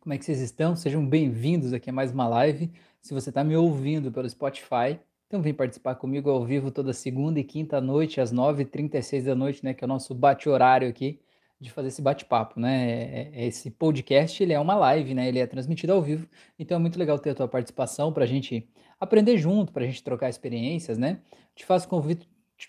Como é que vocês estão? Sejam bem-vindos aqui a mais uma live. Se você está me ouvindo pelo Spotify, então vem participar comigo ao vivo toda segunda e quinta noite, às 9h36 da noite, né? Que é o nosso bate-horário aqui de fazer esse bate-papo, né? É, é, esse podcast, ele é uma live, né? Ele é transmitido ao vivo, então é muito legal ter a tua participação para a gente aprender junto, para a gente trocar experiências, né? Te faço convite,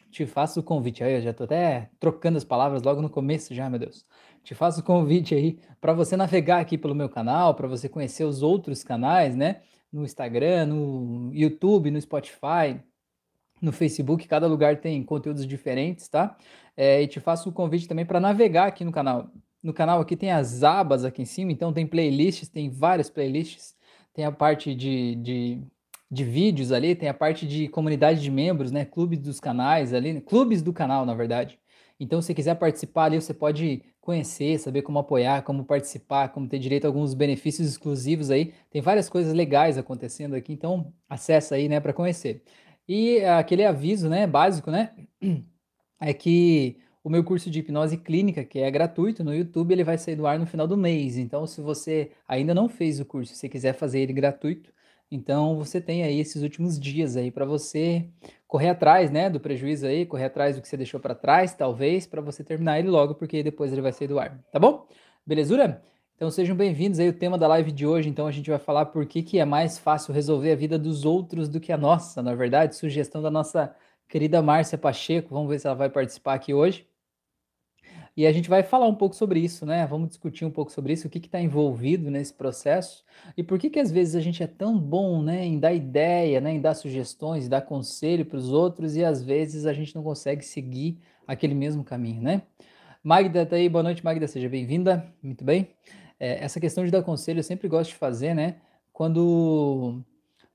te faço o convite aí, eu já estou até trocando as palavras logo no começo já, meu Deus te faço o convite aí para você navegar aqui pelo meu canal, para você conhecer os outros canais, né? No Instagram, no YouTube, no Spotify, no Facebook, cada lugar tem conteúdos diferentes, tá? É, e te faço o convite também para navegar aqui no canal. No canal aqui tem as abas aqui em cima, então tem playlists, tem várias playlists, tem a parte de, de, de vídeos ali, tem a parte de comunidade de membros, né? Clubes dos canais ali, clubes do canal, na verdade. Então, se quiser participar ali, você pode conhecer, saber como apoiar, como participar, como ter direito a alguns benefícios exclusivos aí. Tem várias coisas legais acontecendo aqui, então acessa aí, né, para conhecer. E aquele aviso, né, básico, né, é que o meu curso de hipnose clínica, que é gratuito no YouTube, ele vai sair do ar no final do mês. Então, se você ainda não fez o curso, se quiser fazer ele gratuito, então você tem aí esses últimos dias aí para você correr atrás, né, do prejuízo aí, correr atrás do que você deixou para trás, talvez, para você terminar ele logo, porque depois ele vai sair do ar, tá bom? Belezura? Então sejam bem-vindos aí o tema da live de hoje. Então a gente vai falar por que, que é mais fácil resolver a vida dos outros do que a nossa, na verdade, sugestão da nossa querida Márcia Pacheco. Vamos ver se ela vai participar aqui hoje. E a gente vai falar um pouco sobre isso, né? Vamos discutir um pouco sobre isso, o que está envolvido nesse processo e por que, que às vezes a gente é tão bom né, em dar ideia, né, em dar sugestões, dar conselho para os outros e às vezes a gente não consegue seguir aquele mesmo caminho, né? Magda tá aí, boa noite, Magda, seja bem-vinda, muito bem. É, essa questão de dar conselho eu sempre gosto de fazer, né? Quando,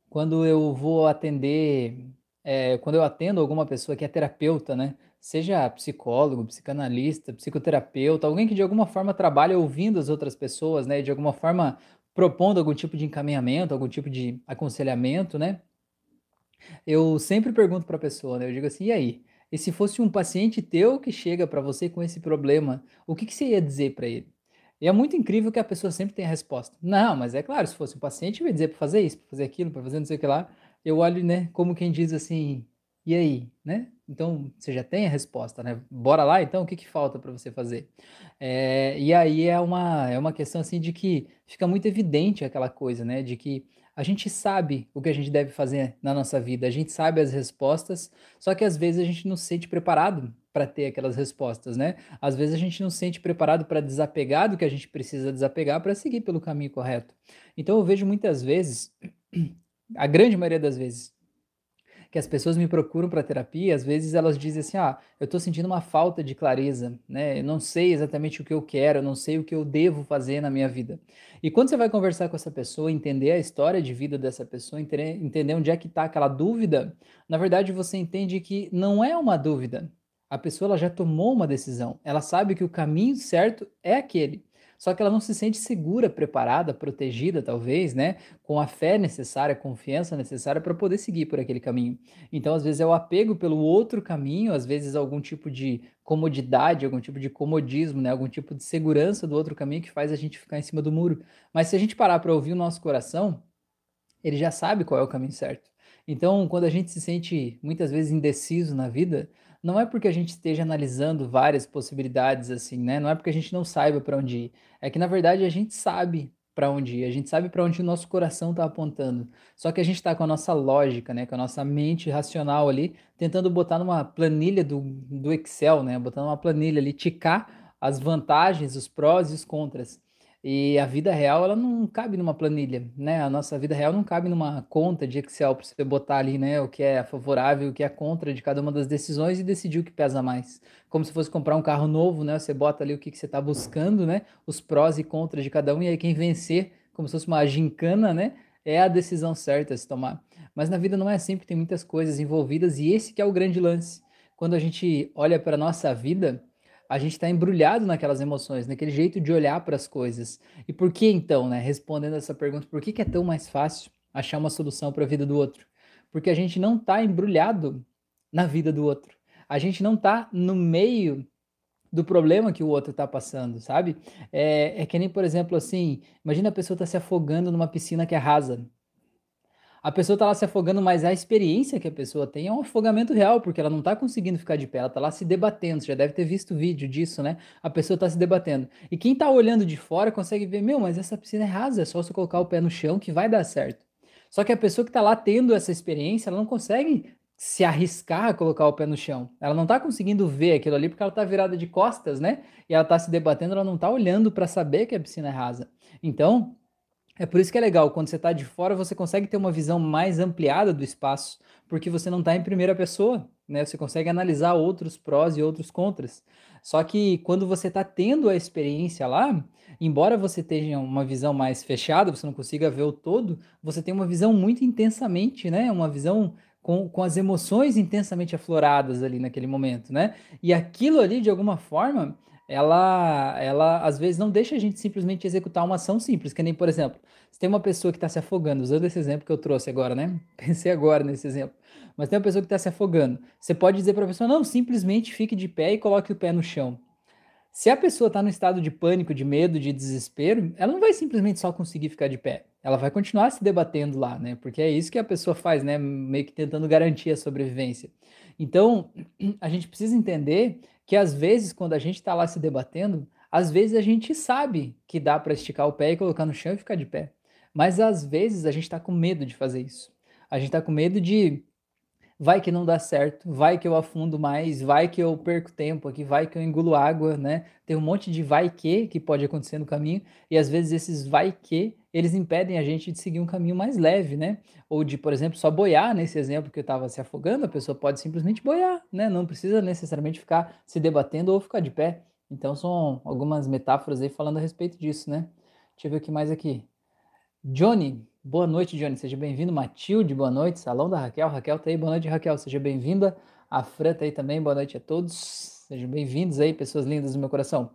quando eu vou atender, é, quando eu atendo alguma pessoa que é terapeuta, né? Seja psicólogo, psicanalista, psicoterapeuta, alguém que de alguma forma trabalha ouvindo as outras pessoas, né, de alguma forma propondo algum tipo de encaminhamento, algum tipo de aconselhamento, né? Eu sempre pergunto para a pessoa, né? Eu digo assim, e aí? E se fosse um paciente teu que chega para você com esse problema, o que, que você ia dizer para ele? E é muito incrível que a pessoa sempre tem a resposta. Não, mas é claro, se fosse um paciente, eu ia dizer para fazer isso, para fazer aquilo, para fazer não sei o que lá. Eu olho, né, como quem diz assim, e aí, né? Então, você já tem a resposta, né? Bora lá, então, o que que falta para você fazer? É, e aí é uma, é uma questão, assim, de que fica muito evidente aquela coisa, né? De que a gente sabe o que a gente deve fazer na nossa vida, a gente sabe as respostas, só que às vezes a gente não se sente preparado para ter aquelas respostas, né? Às vezes a gente não se sente preparado para desapegar do que a gente precisa desapegar para seguir pelo caminho correto. Então eu vejo muitas vezes, a grande maioria das vezes, que as pessoas me procuram para terapia, às vezes elas dizem assim: "Ah, eu estou sentindo uma falta de clareza, né? Eu não sei exatamente o que eu quero, eu não sei o que eu devo fazer na minha vida". E quando você vai conversar com essa pessoa, entender a história de vida dessa pessoa, entender onde é que está aquela dúvida, na verdade você entende que não é uma dúvida. A pessoa ela já tomou uma decisão, ela sabe que o caminho certo é aquele só que ela não se sente segura, preparada, protegida, talvez, né? Com a fé necessária, a confiança necessária para poder seguir por aquele caminho. Então, às vezes, é o apego pelo outro caminho, às vezes, algum tipo de comodidade, algum tipo de comodismo, né? Algum tipo de segurança do outro caminho que faz a gente ficar em cima do muro. Mas se a gente parar para ouvir o nosso coração, ele já sabe qual é o caminho certo. Então, quando a gente se sente muitas vezes indeciso na vida, não é porque a gente esteja analisando várias possibilidades assim, né? Não é porque a gente não saiba para onde ir. É que na verdade a gente sabe para onde ir, a gente sabe para onde o nosso coração está apontando. Só que a gente está com a nossa lógica, né, com a nossa mente racional ali, tentando botar numa planilha do, do Excel, né, botando uma planilha ali, ticar as vantagens, os prós e os contras. E a vida real, ela não cabe numa planilha, né? A nossa vida real não cabe numa conta de Excel para você botar ali, né, o que é favorável, o que é contra de cada uma das decisões e decidir o que pesa mais. Como se fosse comprar um carro novo, né? Você bota ali o que, que você está buscando, né? Os prós e contras de cada um, e aí quem vencer, como se fosse uma gincana, né? É a decisão certa a se tomar. Mas na vida não é porque tem muitas coisas envolvidas, e esse que é o grande lance. Quando a gente olha para a nossa vida, a gente está embrulhado naquelas emoções, naquele jeito de olhar para as coisas. E por que então, né? Respondendo essa pergunta, por que, que é tão mais fácil achar uma solução para a vida do outro? Porque a gente não está embrulhado na vida do outro. A gente não está no meio do problema que o outro está passando, sabe? É, é que nem, por exemplo, assim, imagina a pessoa está se afogando numa piscina que é rasa. A pessoa está lá se afogando, mas a experiência que a pessoa tem é um afogamento real, porque ela não está conseguindo ficar de pé, ela está lá se debatendo. Você já deve ter visto vídeo disso, né? A pessoa está se debatendo. E quem está olhando de fora consegue ver, meu, mas essa piscina é rasa, é só você colocar o pé no chão que vai dar certo. Só que a pessoa que está lá tendo essa experiência, ela não consegue se arriscar a colocar o pé no chão. Ela não está conseguindo ver aquilo ali porque ela está virada de costas, né? E ela está se debatendo, ela não está olhando para saber que a piscina é rasa. Então, é por isso que é legal, quando você está de fora, você consegue ter uma visão mais ampliada do espaço, porque você não está em primeira pessoa, né? Você consegue analisar outros prós e outros contras. Só que quando você está tendo a experiência lá, embora você tenha uma visão mais fechada, você não consiga ver o todo, você tem uma visão muito intensamente, né? Uma visão com, com as emoções intensamente afloradas ali naquele momento, né? E aquilo ali, de alguma forma, ela, ela às vezes não deixa a gente simplesmente executar uma ação simples, que nem, por exemplo, se tem uma pessoa que está se afogando, usando esse exemplo que eu trouxe agora, né? Pensei agora nesse exemplo. Mas tem uma pessoa que está se afogando. Você pode dizer para a pessoa, não, simplesmente fique de pé e coloque o pé no chão. Se a pessoa está no estado de pânico, de medo, de desespero, ela não vai simplesmente só conseguir ficar de pé. Ela vai continuar se debatendo lá, né? Porque é isso que a pessoa faz, né? Meio que tentando garantir a sobrevivência. Então, a gente precisa entender que às vezes, quando a gente está lá se debatendo, às vezes a gente sabe que dá para esticar o pé e colocar no chão e ficar de pé. Mas às vezes a gente está com medo de fazer isso. A gente está com medo de vai que não dá certo, vai que eu afundo mais, vai que eu perco tempo aqui, vai que eu engulo água, né? Tem um monte de vai que que pode acontecer no caminho, e às vezes esses vai que, eles impedem a gente de seguir um caminho mais leve, né? Ou de, por exemplo, só boiar, nesse exemplo que eu estava se afogando, a pessoa pode simplesmente boiar, né? Não precisa necessariamente ficar se debatendo ou ficar de pé. Então são algumas metáforas aí falando a respeito disso, né? Deixa eu ver o que mais aqui. Johnny, Boa noite, Johnny. Seja bem-vindo. Matilde, boa noite. Salão da Raquel. Raquel tá aí. Boa noite, Raquel. Seja bem-vinda. A Fran tá aí também. Boa noite a todos. Sejam bem-vindos aí, pessoas lindas do meu coração.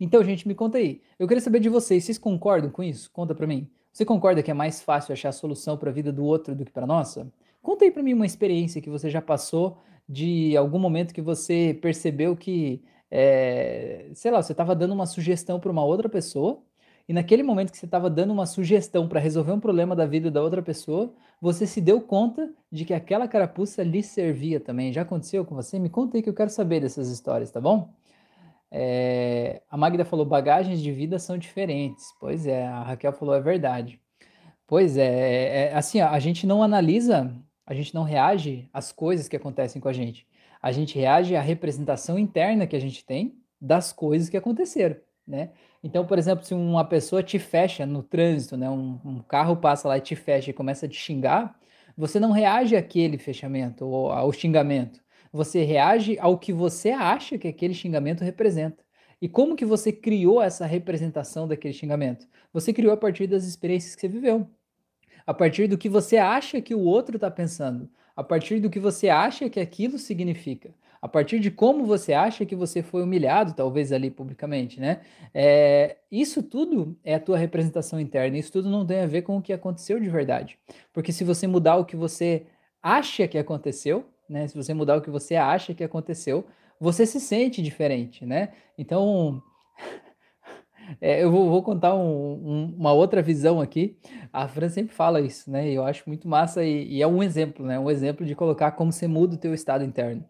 Então, gente, me conta aí. Eu queria saber de vocês. Vocês concordam com isso? Conta para mim. Você concorda que é mais fácil achar solução para a vida do outro do que para nossa? Conta aí para mim uma experiência que você já passou de algum momento que você percebeu que, é, sei lá, você estava dando uma sugestão para uma outra pessoa e naquele momento que você estava dando uma sugestão para resolver um problema da vida da outra pessoa, você se deu conta de que aquela carapuça lhe servia também. Já aconteceu com você? Me conta aí que eu quero saber dessas histórias, tá bom? É... A Magda falou: bagagens de vida são diferentes. Pois é, a Raquel falou: é verdade. Pois é, é, é assim, a gente não analisa, a gente não reage às coisas que acontecem com a gente. A gente reage à representação interna que a gente tem das coisas que aconteceram, né? Então, por exemplo, se uma pessoa te fecha no trânsito, né, um, um carro passa lá e te fecha e começa a te xingar, você não reage àquele fechamento ou ao xingamento. Você reage ao que você acha que aquele xingamento representa. E como que você criou essa representação daquele xingamento? Você criou a partir das experiências que você viveu. A partir do que você acha que o outro está pensando. A partir do que você acha que aquilo significa a partir de como você acha que você foi humilhado, talvez ali publicamente, né? É, isso tudo é a tua representação interna, isso tudo não tem a ver com o que aconteceu de verdade. Porque se você mudar o que você acha que aconteceu, né? Se você mudar o que você acha que aconteceu, você se sente diferente, né? Então, é, eu vou, vou contar um, um, uma outra visão aqui. A Fran sempre fala isso, né? Eu acho muito massa e, e, é um exemplo, né? Um exemplo de colocar como você muda o teu estado interno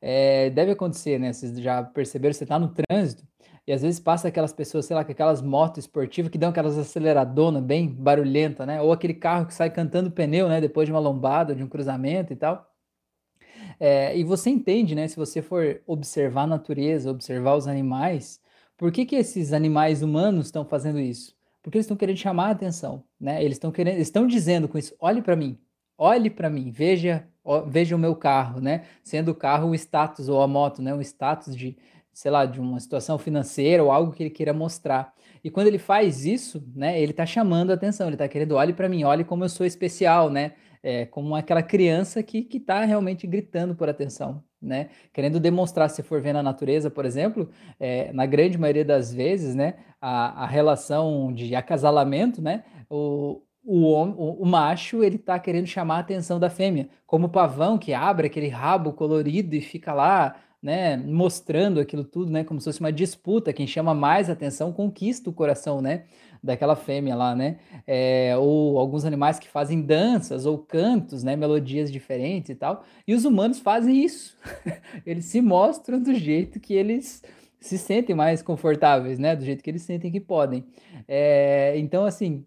é, deve acontecer, né? Vocês já perceberam, você tá no trânsito e às vezes passa aquelas pessoas, sei lá, com aquelas motos esportivas que dão aquelas aceleradonas bem barulhenta, né? Ou aquele carro que sai cantando pneu, né? Depois de uma lombada, de um cruzamento e tal. É, e você entende, né? Se você for observar a natureza, observar os animais, por que, que esses animais humanos estão fazendo isso? Porque eles estão querendo chamar a atenção, né? Eles estão querendo, estão dizendo com isso: olhe para mim, olhe para mim, veja veja o meu carro, né? Sendo o carro o status ou a moto, né? Um status de, sei lá, de uma situação financeira ou algo que ele queira mostrar. E quando ele faz isso, né? Ele tá chamando a atenção, ele tá querendo, olhe para mim, olhe como eu sou especial, né? É, como aquela criança que, que tá realmente gritando por atenção, né? Querendo demonstrar, se for ver na natureza, por exemplo, é, na grande maioria das vezes, né? A, a relação de acasalamento, né? O, o, o, o, macho ele tá querendo chamar a atenção da fêmea, como o pavão que abre aquele rabo colorido e fica lá né, mostrando aquilo tudo, né, como se fosse uma disputa, quem chama mais atenção conquista o coração, né, daquela fêmea lá, né, é, ou alguns animais que fazem danças ou cantos, né, melodias diferentes e tal, e os humanos fazem isso, eles se mostram do jeito que eles se sentem mais confortáveis, né, do jeito que eles sentem que podem, é, então assim,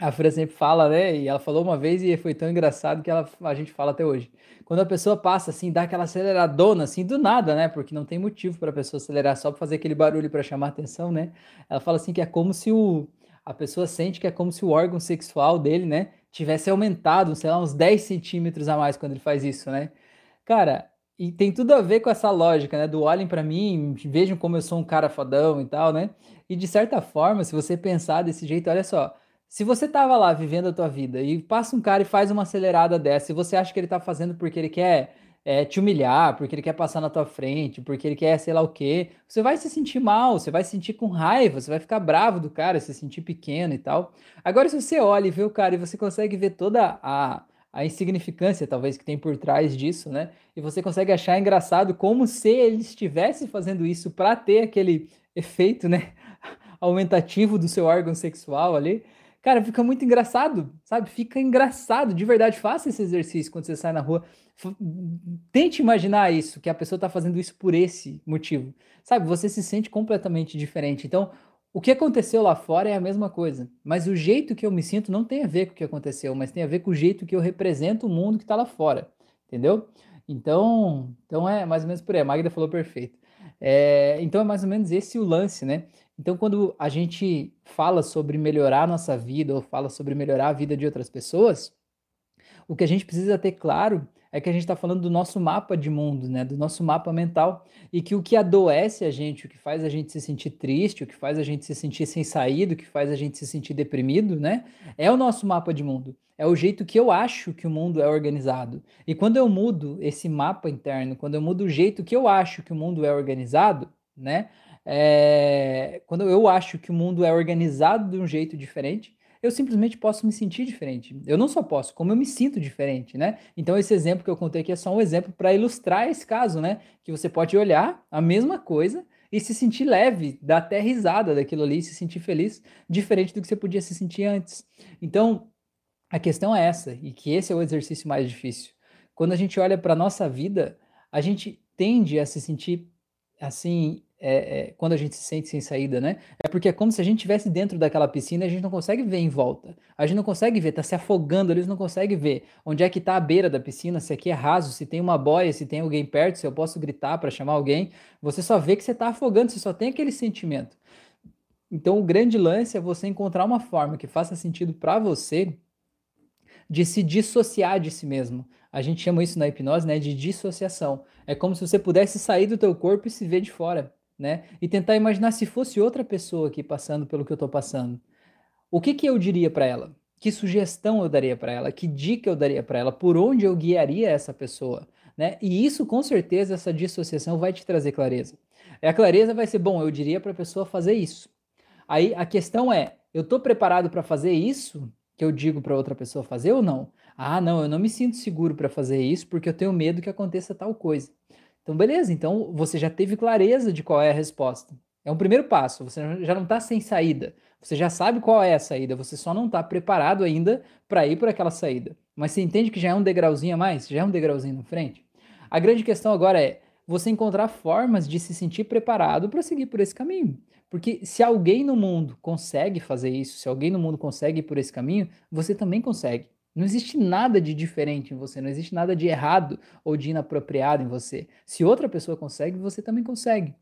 a Fran sempre fala, né? E ela falou uma vez e foi tão engraçado que ela, a gente fala até hoje. Quando a pessoa passa assim, dá aquela aceleradona assim do nada, né? Porque não tem motivo para a pessoa acelerar só para fazer aquele barulho para chamar atenção, né? Ela fala assim que é como se o a pessoa sente que é como se o órgão sexual dele, né, tivesse aumentado, sei lá, uns 10 centímetros a mais quando ele faz isso, né? Cara, e tem tudo a ver com essa lógica, né? Do olhem para mim, vejam como eu sou um cara fodão e tal, né? E de certa forma, se você pensar desse jeito, olha só, se você tava lá vivendo a tua vida e passa um cara e faz uma acelerada dessa, e você acha que ele tá fazendo porque ele quer é, te humilhar, porque ele quer passar na tua frente, porque ele quer sei lá o quê, você vai se sentir mal, você vai se sentir com raiva, você vai ficar bravo do cara, se sentir pequeno e tal. Agora, se você olha e vê o cara e você consegue ver toda a, a insignificância, talvez, que tem por trás disso, né? E você consegue achar engraçado como se ele estivesse fazendo isso para ter aquele efeito, né? Aumentativo do seu órgão sexual ali. Cara, fica muito engraçado, sabe? Fica engraçado, de verdade. Faça esse exercício quando você sai na rua. Tente imaginar isso, que a pessoa está fazendo isso por esse motivo. Sabe? Você se sente completamente diferente. Então, o que aconteceu lá fora é a mesma coisa. Mas o jeito que eu me sinto não tem a ver com o que aconteceu, mas tem a ver com o jeito que eu represento o mundo que está lá fora. Entendeu? Então, então é mais ou menos por aí. A Magda falou perfeito. É, então é mais ou menos esse o lance, né? Então, quando a gente fala sobre melhorar a nossa vida ou fala sobre melhorar a vida de outras pessoas, o que a gente precisa ter claro é que a gente está falando do nosso mapa de mundo, né? Do nosso mapa mental. E que o que adoece a gente, o que faz a gente se sentir triste, o que faz a gente se sentir sem saída, o que faz a gente se sentir deprimido, né? É o nosso mapa de mundo. É o jeito que eu acho que o mundo é organizado. E quando eu mudo esse mapa interno, quando eu mudo o jeito que eu acho que o mundo é organizado, né? É, quando eu acho que o mundo é organizado de um jeito diferente, eu simplesmente posso me sentir diferente. Eu não só posso, como eu me sinto diferente, né? Então esse exemplo que eu contei aqui é só um exemplo para ilustrar esse caso, né? Que você pode olhar a mesma coisa e se sentir leve, dar até risada daquilo ali, se sentir feliz, diferente do que você podia se sentir antes. Então, a questão é essa, e que esse é o exercício mais difícil. Quando a gente olha para a nossa vida, a gente tende a se sentir assim é, é, quando a gente se sente sem saída, né? É porque é como se a gente estivesse dentro daquela piscina e a gente não consegue ver em volta. A gente não consegue ver, tá se afogando, eles não conseguem ver onde é que tá a beira da piscina, se aqui é raso, se tem uma boia, se tem alguém perto, se eu posso gritar para chamar alguém. Você só vê que você tá afogando, você só tem aquele sentimento. Então o grande lance é você encontrar uma forma que faça sentido para você de se dissociar de si mesmo. A gente chama isso na hipnose, né, de dissociação. É como se você pudesse sair do teu corpo e se ver de fora né? E tentar imaginar se fosse outra pessoa aqui passando pelo que eu estou passando. O que, que eu diria para ela? Que sugestão eu daria para ela? Que dica eu daria para ela? Por onde eu guiaria essa pessoa? Né? E isso, com certeza, essa dissociação vai te trazer clareza. E a clareza vai ser, bom, eu diria para a pessoa fazer isso. Aí a questão é, eu estou preparado para fazer isso que eu digo para outra pessoa fazer ou não? Ah, não, eu não me sinto seguro para fazer isso porque eu tenho medo que aconteça tal coisa. Então, beleza, então você já teve clareza de qual é a resposta. É um primeiro passo, você já não está sem saída. Você já sabe qual é a saída, você só não está preparado ainda para ir por aquela saída. Mas você entende que já é um degrauzinho a mais? Já é um degrauzinho na frente? A grande questão agora é você encontrar formas de se sentir preparado para seguir por esse caminho. Porque se alguém no mundo consegue fazer isso, se alguém no mundo consegue ir por esse caminho, você também consegue. Não existe nada de diferente em você, não existe nada de errado ou de inapropriado em você. Se outra pessoa consegue, você também consegue.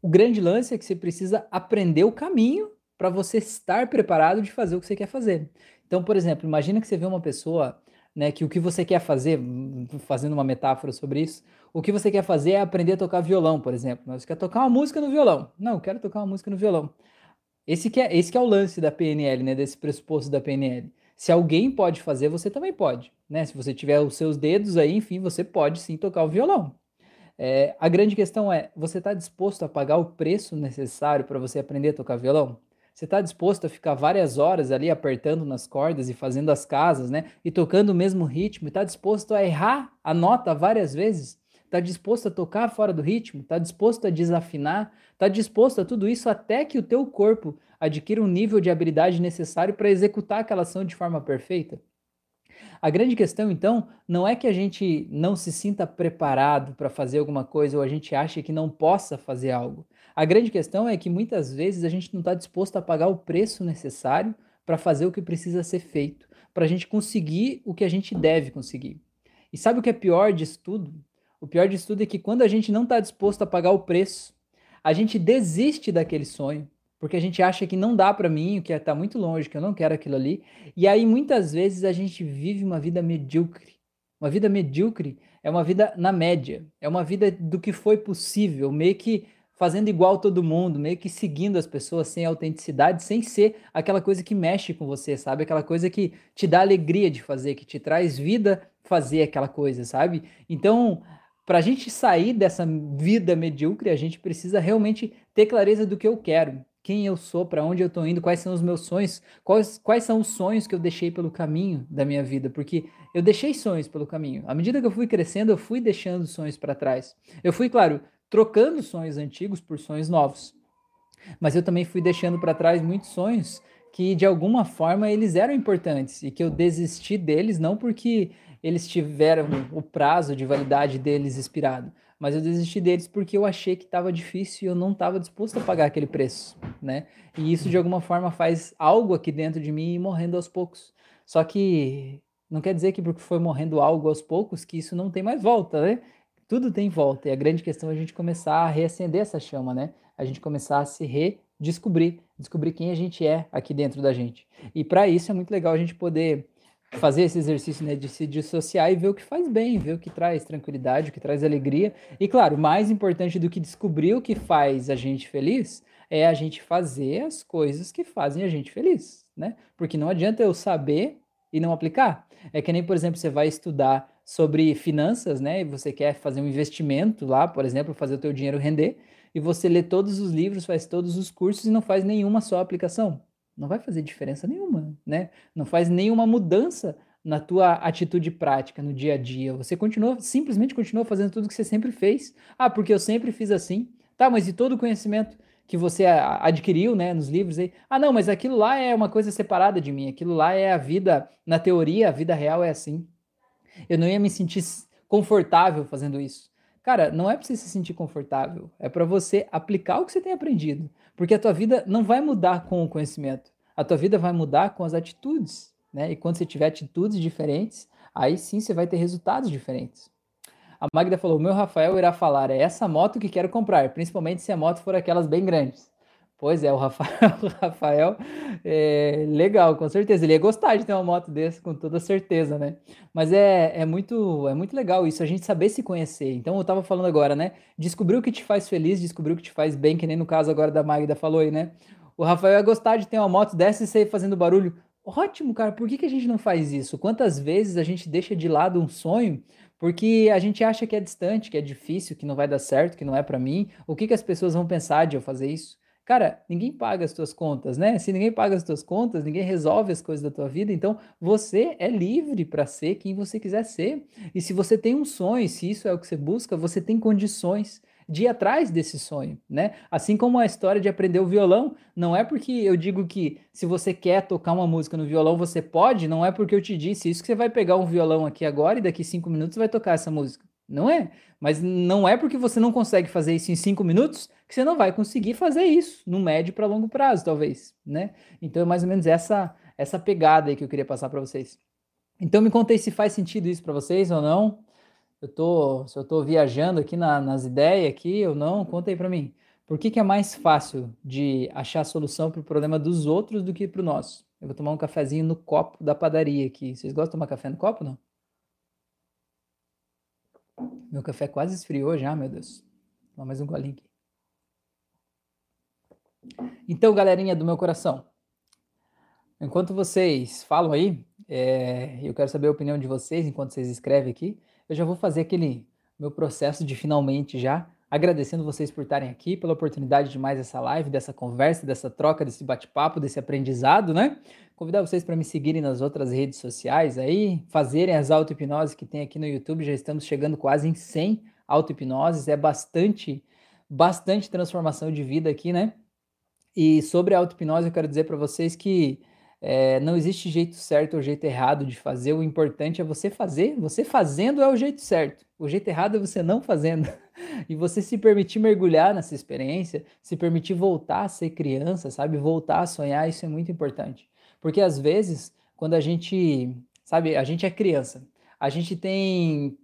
O grande lance é que você precisa aprender o caminho para você estar preparado de fazer o que você quer fazer. Então, por exemplo, imagina que você vê uma pessoa, né, que o que você quer fazer, fazendo uma metáfora sobre isso, o que você quer fazer é aprender a tocar violão, por exemplo. Você quer tocar uma música no violão. Não, eu quero tocar uma música no violão. Esse que é, esse que é o lance da PNL, né, desse pressuposto da PNL. Se alguém pode fazer, você também pode, né? Se você tiver os seus dedos aí, enfim, você pode sim tocar o violão. É, a grande questão é: você está disposto a pagar o preço necessário para você aprender a tocar violão? Você está disposto a ficar várias horas ali apertando nas cordas e fazendo as casas, né? E tocando o mesmo ritmo? Está disposto a errar a nota várias vezes Está disposto a tocar fora do ritmo? Está disposto a desafinar? Está disposto a tudo isso até que o teu corpo adquira um nível de habilidade necessário para executar aquela ação de forma perfeita? A grande questão, então, não é que a gente não se sinta preparado para fazer alguma coisa ou a gente ache que não possa fazer algo. A grande questão é que muitas vezes a gente não está disposto a pagar o preço necessário para fazer o que precisa ser feito, para a gente conseguir o que a gente deve conseguir. E sabe o que é pior disso tudo? O pior disso tudo é que quando a gente não está disposto a pagar o preço, a gente desiste daquele sonho, porque a gente acha que não dá para mim, que está muito longe, que eu não quero aquilo ali. E aí muitas vezes a gente vive uma vida medíocre. Uma vida medíocre é uma vida na média, é uma vida do que foi possível, meio que fazendo igual todo mundo, meio que seguindo as pessoas sem autenticidade, sem ser aquela coisa que mexe com você, sabe? Aquela coisa que te dá alegria de fazer, que te traz vida fazer aquela coisa, sabe? Então, para a gente sair dessa vida medíocre, a gente precisa realmente ter clareza do que eu quero quem eu sou, para onde eu estou indo, quais são os meus sonhos, quais, quais são os sonhos que eu deixei pelo caminho da minha vida, porque eu deixei sonhos pelo caminho. À medida que eu fui crescendo, eu fui deixando sonhos para trás. Eu fui, claro, trocando sonhos antigos por sonhos novos. Mas eu também fui deixando para trás muitos sonhos que de alguma forma eles eram importantes e que eu desisti deles não porque eles tiveram o prazo de validade deles expirado, mas eu desisti deles porque eu achei que estava difícil e eu não estava disposto a pagar aquele preço, né? E isso de alguma forma faz algo aqui dentro de mim ir morrendo aos poucos. Só que não quer dizer que porque foi morrendo algo aos poucos que isso não tem mais volta, né? Tudo tem volta e a grande questão é a gente começar a reacender essa chama, né? A gente começar a se redescobrir, descobrir quem a gente é aqui dentro da gente. E para isso é muito legal a gente poder fazer esse exercício né, de se dissociar e ver o que faz bem, ver o que traz tranquilidade, o que traz alegria. E claro, mais importante do que descobrir o que faz a gente feliz é a gente fazer as coisas que fazem a gente feliz, né? Porque não adianta eu saber e não aplicar. É que nem, por exemplo, você vai estudar sobre finanças, né? E você quer fazer um investimento lá, por exemplo, fazer o teu dinheiro render, e você lê todos os livros, faz todos os cursos e não faz nenhuma só aplicação não vai fazer diferença nenhuma, né? Não faz nenhuma mudança na tua atitude prática no dia a dia. Você continua, simplesmente continua fazendo tudo que você sempre fez. Ah, porque eu sempre fiz assim. Tá, mas e todo o conhecimento que você adquiriu, né, nos livros aí? Ah, não, mas aquilo lá é uma coisa separada de mim. Aquilo lá é a vida, na teoria, a vida real é assim. Eu não ia me sentir confortável fazendo isso. Cara, não é para você se sentir confortável, é para você aplicar o que você tem aprendido. Porque a tua vida não vai mudar com o conhecimento, a tua vida vai mudar com as atitudes, né? E quando você tiver atitudes diferentes, aí sim você vai ter resultados diferentes. A Magda falou: meu Rafael irá falar, é essa moto que quero comprar, principalmente se a moto for aquelas bem grandes. Pois é, o Rafael, o Rafael é legal, com certeza. Ele ia gostar de ter uma moto dessa, com toda certeza, né? Mas é, é, muito, é muito legal isso, a gente saber se conhecer. Então, eu tava falando agora, né? Descobrir o que te faz feliz, descobrir o que te faz bem, que nem no caso agora da Magda falou aí, né? O Rafael ia gostar de ter uma moto dessa e sair fazendo barulho. Ótimo, cara, por que, que a gente não faz isso? Quantas vezes a gente deixa de lado um sonho porque a gente acha que é distante, que é difícil, que não vai dar certo, que não é para mim? O que, que as pessoas vão pensar de eu fazer isso? Cara, ninguém paga as tuas contas, né? Se ninguém paga as tuas contas, ninguém resolve as coisas da tua vida, então você é livre para ser quem você quiser ser. E se você tem um sonho, se isso é o que você busca, você tem condições de ir atrás desse sonho, né? Assim como a história de aprender o violão, não é porque eu digo que se você quer tocar uma música no violão, você pode, não é porque eu te disse isso que você vai pegar um violão aqui agora e daqui cinco minutos vai tocar essa música. Não é. Mas não é porque você não consegue fazer isso em cinco minutos que você não vai conseguir fazer isso no médio para longo prazo, talvez, né? Então é mais ou menos essa essa pegada aí que eu queria passar para vocês. Então me contei se faz sentido isso para vocês ou não. Eu tô, se eu estou viajando aqui na, nas ideias aqui ou não, conta aí para mim. Por que, que é mais fácil de achar solução para o problema dos outros do que para o nosso? Eu vou tomar um cafezinho no copo da padaria aqui. Vocês gostam de tomar café no copo, não? Meu café quase esfriou já, meu Deus. Vou mais um golinho aqui. Então, galerinha do meu coração, enquanto vocês falam aí, é, eu quero saber a opinião de vocês enquanto vocês escrevem aqui. Eu já vou fazer aquele meu processo de finalmente já agradecendo vocês por estarem aqui, pela oportunidade de mais essa live, dessa conversa, dessa troca, desse bate-papo, desse aprendizado, né? Convidar vocês para me seguirem nas outras redes sociais aí, fazerem as auto-hipnose que tem aqui no YouTube, já estamos chegando quase em 100 auto-hipnose, é bastante, bastante transformação de vida aqui, né? E sobre a auto-hipnose, eu quero dizer para vocês que é, não existe jeito certo ou jeito errado de fazer, o importante é você fazer. Você fazendo é o jeito certo, o jeito errado é você não fazendo. E você se permitir mergulhar nessa experiência, se permitir voltar a ser criança, sabe? Voltar a sonhar, isso é muito importante. Porque às vezes, quando a gente, sabe, a gente é criança, a gente tem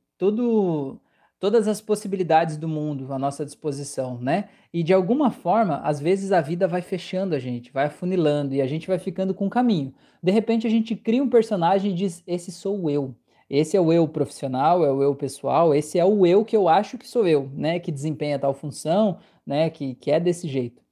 todas as possibilidades do mundo à nossa disposição, né? E de alguma forma, às vezes a vida vai fechando a gente, vai afunilando e a gente vai ficando com um caminho. De repente a gente cria um personagem e diz: "Esse sou eu". Esse é o eu profissional, é o eu pessoal, esse é o eu que eu acho que sou eu, né? Que desempenha tal função, né? Que, que é desse jeito.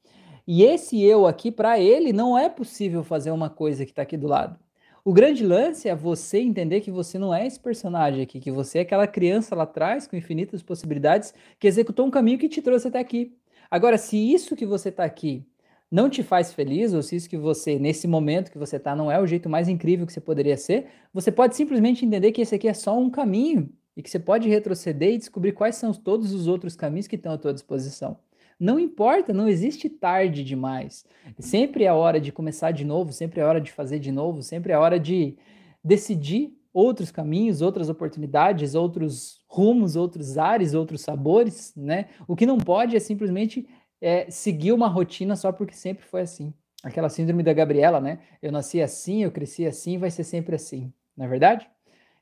E esse eu aqui, para ele, não é possível fazer uma coisa que está aqui do lado. O grande lance é você entender que você não é esse personagem aqui, que você é aquela criança lá atrás com infinitas possibilidades que executou um caminho que te trouxe até aqui. Agora, se isso que você está aqui não te faz feliz, ou se isso que você, nesse momento que você está, não é o jeito mais incrível que você poderia ser, você pode simplesmente entender que esse aqui é só um caminho e que você pode retroceder e descobrir quais são todos os outros caminhos que estão à tua disposição. Não importa, não existe tarde demais. Sempre é hora de começar de novo, sempre é hora de fazer de novo, sempre é hora de decidir outros caminhos, outras oportunidades, outros rumos, outros ares, outros sabores, né? O que não pode é simplesmente é, seguir uma rotina só porque sempre foi assim. Aquela síndrome da Gabriela, né? Eu nasci assim, eu cresci assim, vai ser sempre assim. Não é verdade?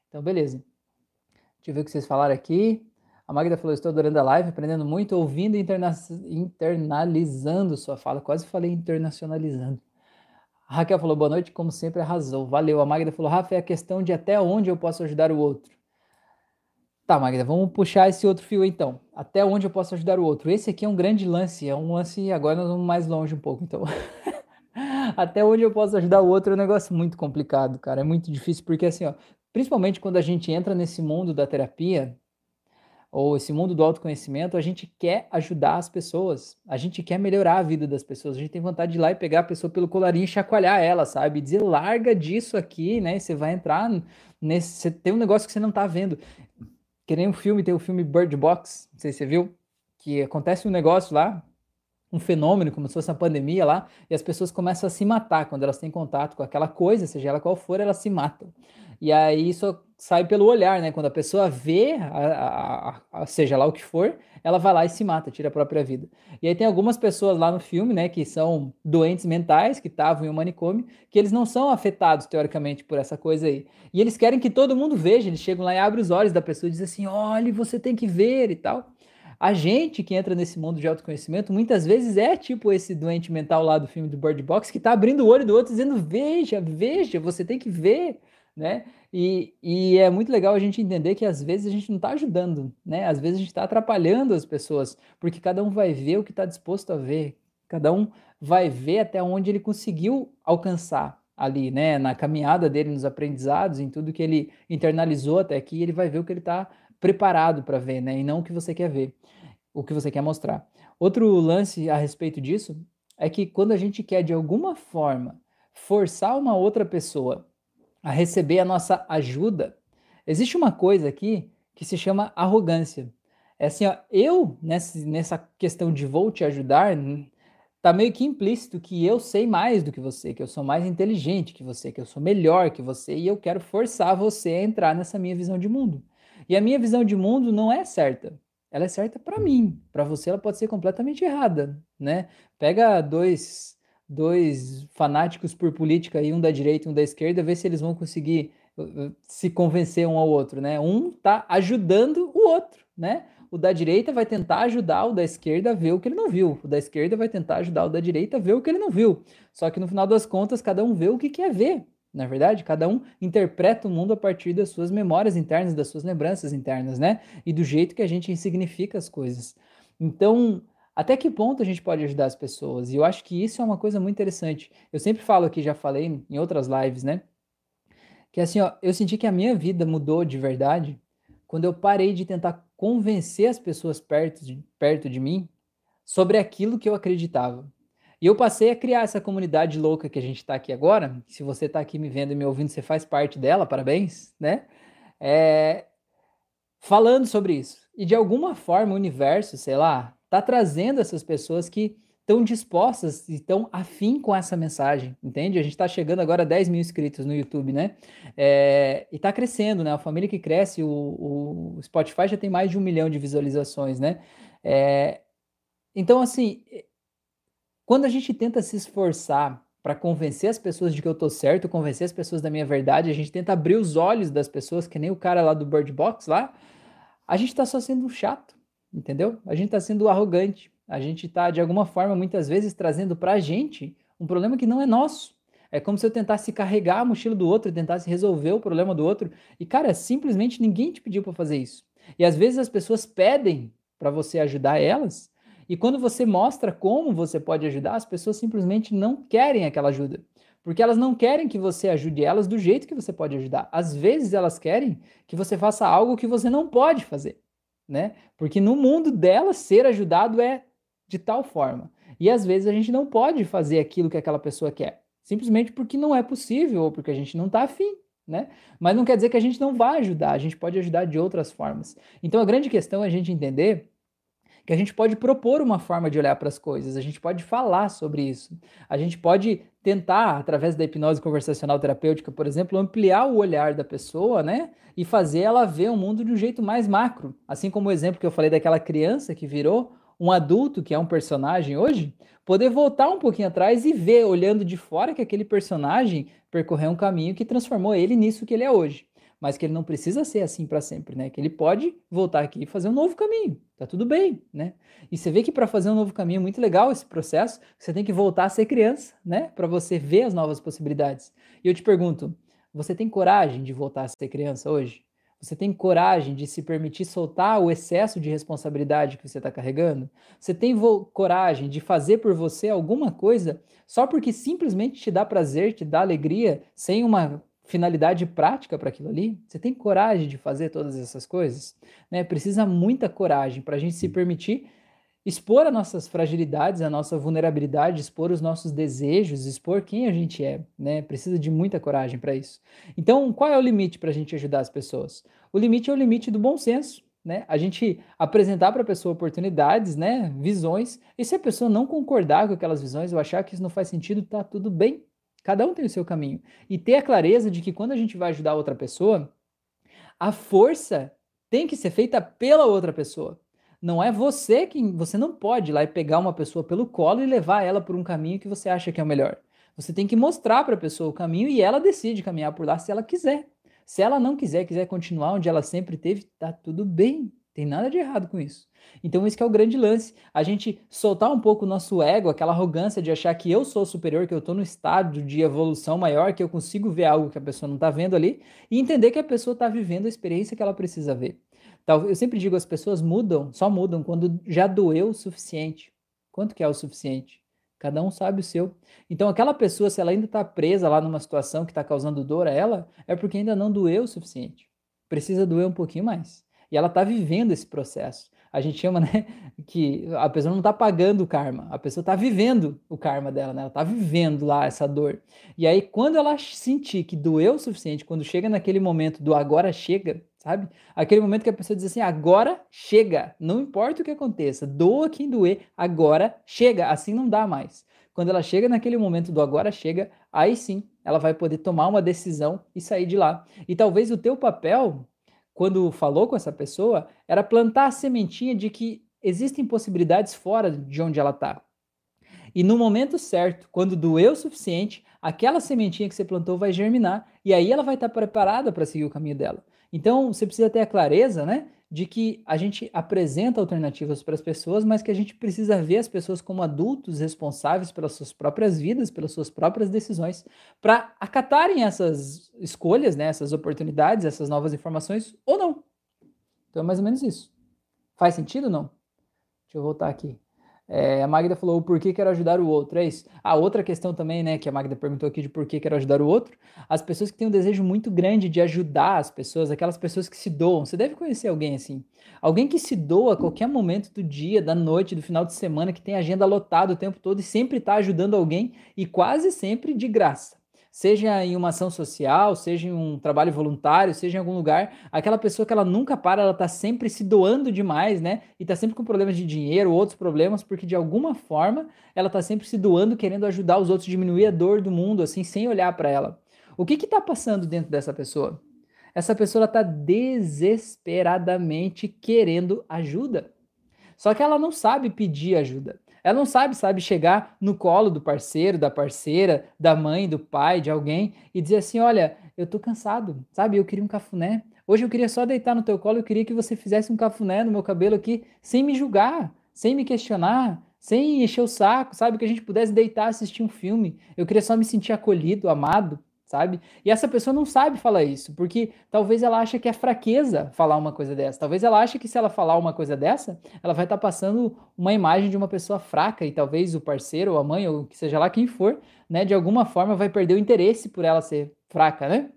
Então, beleza. Deixa eu ver o que vocês falaram aqui. A Magda falou: Estou adorando a live, aprendendo muito, ouvindo e interna internalizando sua fala. Quase falei internacionalizando. A Raquel falou: Boa noite, como sempre, arrasou. Valeu. A Magda falou: Rafa, é a questão de até onde eu posso ajudar o outro. Tá, Magda, vamos puxar esse outro fio então. Até onde eu posso ajudar o outro? Esse aqui é um grande lance, é um lance. Agora nós vamos mais longe um pouco, então. Até onde eu posso ajudar o outro é um negócio muito complicado, cara. É muito difícil, porque assim, ó, principalmente quando a gente entra nesse mundo da terapia, ou esse mundo do autoconhecimento, a gente quer ajudar as pessoas, a gente quer melhorar a vida das pessoas, a gente tem vontade de ir lá e pegar a pessoa pelo colarinho e chacoalhar ela, sabe? Dizer, larga disso aqui, né? Você vai entrar nesse. Você tem um negócio que você não tá vendo. Que nem um filme, tem o filme Bird Box, não sei se você viu, que acontece um negócio lá, um fenômeno, como se fosse uma pandemia lá, e as pessoas começam a se matar quando elas têm contato com aquela coisa, seja ela qual for, elas se matam. E aí isso sai pelo olhar, né? Quando a pessoa vê, a, a, a, seja lá o que for, ela vai lá e se mata, tira a própria vida. E aí tem algumas pessoas lá no filme, né, que são doentes mentais, que estavam em um manicômio, que eles não são afetados, teoricamente, por essa coisa aí. E eles querem que todo mundo veja, eles chegam lá e abrem os olhos da pessoa e dizem assim, olha, você tem que ver e tal. A gente que entra nesse mundo de autoconhecimento, muitas vezes é tipo esse doente mental lá do filme do Bird Box, que tá abrindo o olho do outro dizendo, veja, veja, você tem que ver, né? E, e é muito legal a gente entender que às vezes a gente não está ajudando, né? Às vezes a gente está atrapalhando as pessoas, porque cada um vai ver o que está disposto a ver, cada um vai ver até onde ele conseguiu alcançar ali, né? Na caminhada dele, nos aprendizados, em tudo que ele internalizou até aqui, ele vai ver o que ele está preparado para ver, né? E não o que você quer ver, o que você quer mostrar. Outro lance a respeito disso é que quando a gente quer de alguma forma forçar uma outra pessoa a receber a nossa ajuda, existe uma coisa aqui que se chama arrogância. É assim, ó, eu, nessa, nessa questão de vou te ajudar, tá meio que implícito que eu sei mais do que você, que eu sou mais inteligente que você, que eu sou melhor que você e eu quero forçar você a entrar nessa minha visão de mundo. E a minha visão de mundo não é certa. Ela é certa para mim. Para você ela pode ser completamente errada, né? Pega dois dois fanáticos por política aí, um da direita e um da esquerda, ver se eles vão conseguir uh, uh, se convencer um ao outro, né? Um tá ajudando o outro, né? O da direita vai tentar ajudar o da esquerda a ver o que ele não viu. O da esquerda vai tentar ajudar o da direita a ver o que ele não viu. Só que no final das contas, cada um vê o que quer ver. Na é verdade, cada um interpreta o mundo a partir das suas memórias internas, das suas lembranças internas, né? E do jeito que a gente insignifica as coisas. Então, até que ponto a gente pode ajudar as pessoas? E eu acho que isso é uma coisa muito interessante. Eu sempre falo aqui, já falei em outras lives, né? Que assim, ó, eu senti que a minha vida mudou de verdade quando eu parei de tentar convencer as pessoas perto de, perto de mim sobre aquilo que eu acreditava. E eu passei a criar essa comunidade louca que a gente está aqui agora. Se você está aqui me vendo e me ouvindo, você faz parte dela, parabéns, né? É, falando sobre isso. E de alguma forma o universo, sei lá, tá trazendo essas pessoas que estão dispostas e estão afim com essa mensagem, entende? A gente está chegando agora a 10 mil inscritos no YouTube, né? É, e está crescendo, né? A família que cresce, o, o, Spotify já tem mais de um milhão de visualizações, né? É, então, assim, quando a gente tenta se esforçar para convencer as pessoas de que eu tô certo, convencer as pessoas da minha verdade, a gente tenta abrir os olhos das pessoas, que nem o cara lá do Bird Box lá, a gente está só sendo chato, entendeu? A gente está sendo arrogante, a gente está, de alguma forma, muitas vezes trazendo para a gente um problema que não é nosso. É como se eu tentasse carregar a mochila do outro, tentasse resolver o problema do outro. E, cara, simplesmente ninguém te pediu para fazer isso. E às vezes as pessoas pedem para você ajudar elas, e quando você mostra como você pode ajudar, as pessoas simplesmente não querem aquela ajuda. Porque elas não querem que você ajude elas do jeito que você pode ajudar. Às vezes elas querem que você faça algo que você não pode fazer, né? Porque no mundo delas ser ajudado é de tal forma. E às vezes a gente não pode fazer aquilo que aquela pessoa quer, simplesmente porque não é possível ou porque a gente não está afim. Né? Mas não quer dizer que a gente não vai ajudar, a gente pode ajudar de outras formas. Então a grande questão é a gente entender que a gente pode propor uma forma de olhar para as coisas, a gente pode falar sobre isso, a gente pode tentar, através da hipnose conversacional terapêutica, por exemplo, ampliar o olhar da pessoa, né? E fazer ela ver o mundo de um jeito mais macro. Assim como o exemplo que eu falei daquela criança que virou um adulto que é um personagem hoje, poder voltar um pouquinho atrás e ver, olhando de fora, que aquele personagem percorreu um caminho que transformou ele nisso que ele é hoje. Mas que ele não precisa ser assim para sempre, né? Que ele pode voltar aqui e fazer um novo caminho. Tá tudo bem, né? E você vê que para fazer um novo caminho é muito legal esse processo. Você tem que voltar a ser criança, né? Para você ver as novas possibilidades. E eu te pergunto, você tem coragem de voltar a ser criança hoje? Você tem coragem de se permitir soltar o excesso de responsabilidade que você está carregando? Você tem coragem de fazer por você alguma coisa só porque simplesmente te dá prazer, te dá alegria, sem uma finalidade prática para aquilo ali? Você tem coragem de fazer todas essas coisas? Né? Precisa muita coragem para a gente se permitir expor as nossas fragilidades, a nossa vulnerabilidade, expor os nossos desejos, expor quem a gente é, né? Precisa de muita coragem para isso. Então, qual é o limite para a gente ajudar as pessoas? O limite é o limite do bom senso, né? A gente apresentar para a pessoa oportunidades, né? Visões, e se a pessoa não concordar com aquelas visões ou achar que isso não faz sentido, tá tudo bem. Cada um tem o seu caminho. E ter a clareza de que quando a gente vai ajudar outra pessoa, a força tem que ser feita pela outra pessoa. Não é você que você não pode ir lá e pegar uma pessoa pelo colo e levar ela por um caminho que você acha que é o melhor. Você tem que mostrar para a pessoa o caminho e ela decide caminhar por lá se ela quiser. Se ela não quiser, quiser continuar onde ela sempre teve, tá tudo bem. Tem nada de errado com isso. Então, esse é o grande lance. A gente soltar um pouco o nosso ego, aquela arrogância de achar que eu sou superior, que eu estou no estado de evolução maior, que eu consigo ver algo que a pessoa não está vendo ali, e entender que a pessoa está vivendo a experiência que ela precisa ver. Eu sempre digo, as pessoas mudam, só mudam quando já doeu o suficiente. Quanto que é o suficiente? Cada um sabe o seu. Então, aquela pessoa, se ela ainda está presa lá numa situação que está causando dor a ela, é porque ainda não doeu o suficiente. Precisa doer um pouquinho mais. E ela está vivendo esse processo. A gente chama, né, que a pessoa não está pagando o karma, a pessoa está vivendo o karma dela, né? Ela está vivendo lá essa dor. E aí, quando ela sentir que doeu o suficiente, quando chega naquele momento do agora chega, sabe? Aquele momento que a pessoa diz assim: agora chega, não importa o que aconteça, doa quem doer, agora chega, assim não dá mais. Quando ela chega naquele momento do agora chega, aí sim ela vai poder tomar uma decisão e sair de lá. E talvez o teu papel, quando falou com essa pessoa, era plantar a sementinha de que existem possibilidades fora de onde ela está. E no momento certo, quando doer o suficiente, aquela sementinha que você plantou vai germinar e aí ela vai estar preparada para seguir o caminho dela. Então, você precisa ter a clareza, né, de que a gente apresenta alternativas para as pessoas, mas que a gente precisa ver as pessoas como adultos responsáveis pelas suas próprias vidas, pelas suas próprias decisões, para acatarem essas escolhas, né, essas oportunidades, essas novas informações ou não. Então, é mais ou menos isso. Faz sentido ou não? Deixa eu voltar aqui. É, a Magda falou o porquê quero ajudar o outro, é isso. A outra questão também, né, que a Magda perguntou aqui de por que quero ajudar o outro, as pessoas que têm um desejo muito grande de ajudar as pessoas, aquelas pessoas que se doam. Você deve conhecer alguém assim. Alguém que se doa a qualquer momento do dia, da noite, do final de semana, que tem agenda lotada o tempo todo e sempre está ajudando alguém e quase sempre de graça seja em uma ação social, seja em um trabalho voluntário, seja em algum lugar, aquela pessoa que ela nunca para, ela tá sempre se doando demais, né? E tá sempre com problemas de dinheiro, outros problemas, porque de alguma forma ela tá sempre se doando, querendo ajudar os outros, diminuir a dor do mundo, assim, sem olhar para ela. O que que tá passando dentro dessa pessoa? Essa pessoa está desesperadamente querendo ajuda. Só que ela não sabe pedir ajuda. Ela não sabe, sabe, chegar no colo do parceiro, da parceira, da mãe, do pai, de alguém e dizer assim: olha, eu tô cansado, sabe? Eu queria um cafuné. Hoje eu queria só deitar no teu colo, eu queria que você fizesse um cafuné no meu cabelo aqui, sem me julgar, sem me questionar, sem encher o saco, sabe? Que a gente pudesse deitar, assistir um filme. Eu queria só me sentir acolhido, amado sabe? E essa pessoa não sabe falar isso, porque talvez ela ache que é fraqueza falar uma coisa dessa. Talvez ela ache que se ela falar uma coisa dessa, ela vai estar tá passando uma imagem de uma pessoa fraca e talvez o parceiro, ou a mãe, ou seja lá quem for, né, de alguma forma vai perder o interesse por ela ser fraca, né?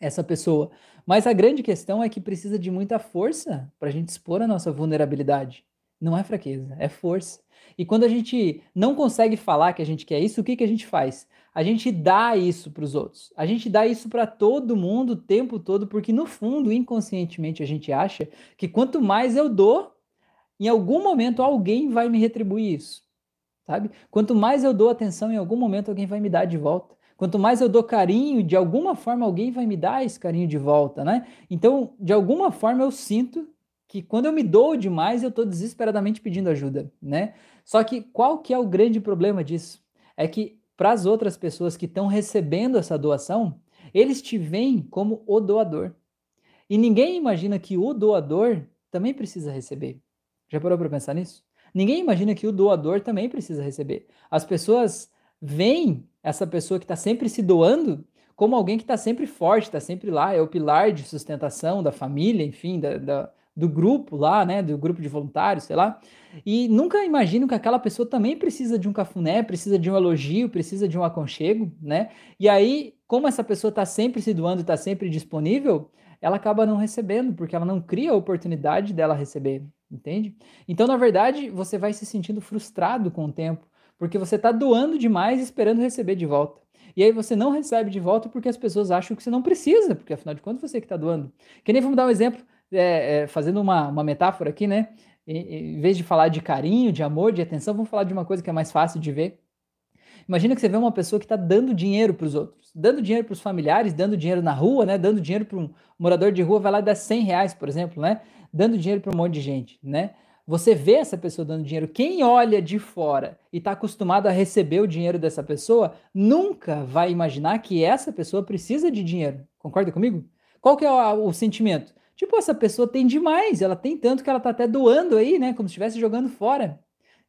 Essa pessoa. Mas a grande questão é que precisa de muita força para a gente expor a nossa vulnerabilidade. Não é fraqueza, é força. E quando a gente não consegue falar que a gente quer isso, o que, que a gente faz? A gente dá isso para os outros. A gente dá isso para todo mundo o tempo todo, porque no fundo, inconscientemente, a gente acha que quanto mais eu dou, em algum momento alguém vai me retribuir isso. Sabe? Quanto mais eu dou atenção, em algum momento alguém vai me dar de volta. Quanto mais eu dou carinho, de alguma forma alguém vai me dar esse carinho de volta, né? Então, de alguma forma eu sinto que quando eu me dou demais, eu estou desesperadamente pedindo ajuda, né? Só que qual que é o grande problema disso? É que para as outras pessoas que estão recebendo essa doação, eles te veem como o doador. E ninguém imagina que o doador também precisa receber. Já parou para pensar nisso? Ninguém imagina que o doador também precisa receber. As pessoas veem essa pessoa que está sempre se doando como alguém que está sempre forte, está sempre lá, é o pilar de sustentação da família, enfim, da, da, do grupo lá, né, do grupo de voluntários, sei lá, e nunca imagino que aquela pessoa também precisa de um cafuné, precisa de um elogio, precisa de um aconchego, né? E aí, como essa pessoa está sempre se doando, está sempre disponível, ela acaba não recebendo, porque ela não cria a oportunidade dela receber, entende? Então, na verdade, você vai se sentindo frustrado com o tempo, porque você está doando demais esperando receber de volta. E aí você não recebe de volta porque as pessoas acham que você não precisa, porque afinal de contas você que está doando. Que nem vamos dar um exemplo é, é, fazendo uma, uma metáfora aqui, né? Em, vez de falar de carinho, de amor, de atenção, vamos falar de uma coisa que é mais fácil de ver. Imagina que você vê uma pessoa que está dando dinheiro para os outros, dando dinheiro para os familiares, dando dinheiro na rua, né? Dando dinheiro para um morador de rua, vai lá e dá 100 reais, por exemplo, né? Dando dinheiro para um monte de gente, né? Você vê essa pessoa dando dinheiro. Quem olha de fora e está acostumado a receber o dinheiro dessa pessoa, nunca vai imaginar que essa pessoa precisa de dinheiro. Concorda comigo? Qual que é o, o sentimento? Tipo, essa pessoa tem demais, ela tem tanto que ela tá até doando aí, né? Como se estivesse jogando fora.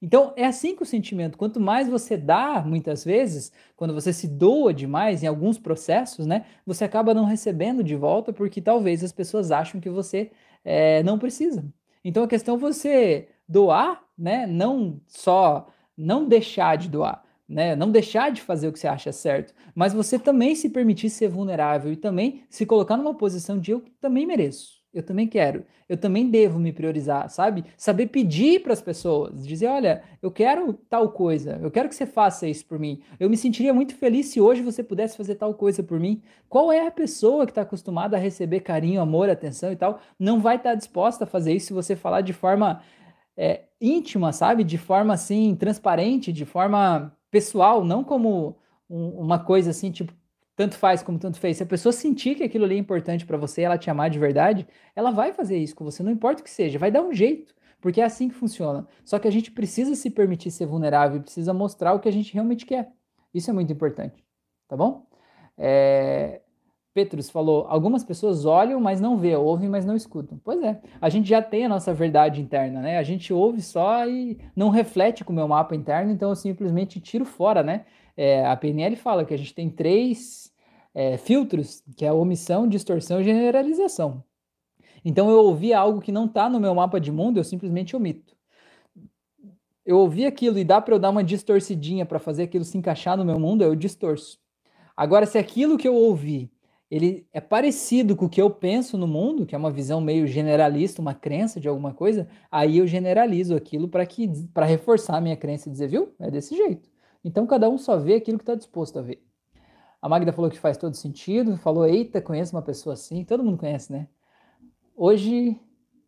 Então, é assim que o sentimento, quanto mais você dá, muitas vezes, quando você se doa demais em alguns processos, né? Você acaba não recebendo de volta porque talvez as pessoas acham que você é, não precisa. Então, a questão é você doar, né? Não só não deixar de doar, né? Não deixar de fazer o que você acha certo, mas você também se permitir ser vulnerável e também se colocar numa posição de eu também mereço eu também quero, eu também devo me priorizar, sabe? Saber pedir para as pessoas, dizer, olha, eu quero tal coisa, eu quero que você faça isso por mim. Eu me sentiria muito feliz se hoje você pudesse fazer tal coisa por mim. Qual é a pessoa que está acostumada a receber carinho, amor, atenção e tal, não vai estar tá disposta a fazer isso se você falar de forma é, íntima, sabe? De forma assim, transparente, de forma pessoal, não como um, uma coisa assim, tipo, tanto faz como tanto fez. Se a pessoa sentir que aquilo ali é importante para você, ela te amar de verdade, ela vai fazer isso com você, não importa o que seja, vai dar um jeito, porque é assim que funciona. Só que a gente precisa se permitir ser vulnerável, precisa mostrar o que a gente realmente quer. Isso é muito importante, tá bom? É... Petrus falou: algumas pessoas olham, mas não vê, ouvem, mas não escutam. Pois é, a gente já tem a nossa verdade interna, né? A gente ouve só e não reflete com o meu mapa interno, então eu simplesmente tiro fora, né? É, a PNL fala que a gente tem três é, filtros, que é omissão, distorção e generalização. Então eu ouvi algo que não está no meu mapa de mundo, eu simplesmente omito. Eu ouvi aquilo e dá para eu dar uma distorcidinha para fazer aquilo se encaixar no meu mundo, eu distorço. Agora, se aquilo que eu ouvi ele é parecido com o que eu penso no mundo, que é uma visão meio generalista, uma crença de alguma coisa, aí eu generalizo aquilo para que para reforçar a minha crença e dizer, viu? É desse jeito. Então cada um só vê aquilo que está disposto a ver. A Magda falou que faz todo sentido, falou, eita, conheço uma pessoa assim, todo mundo conhece, né? Hoje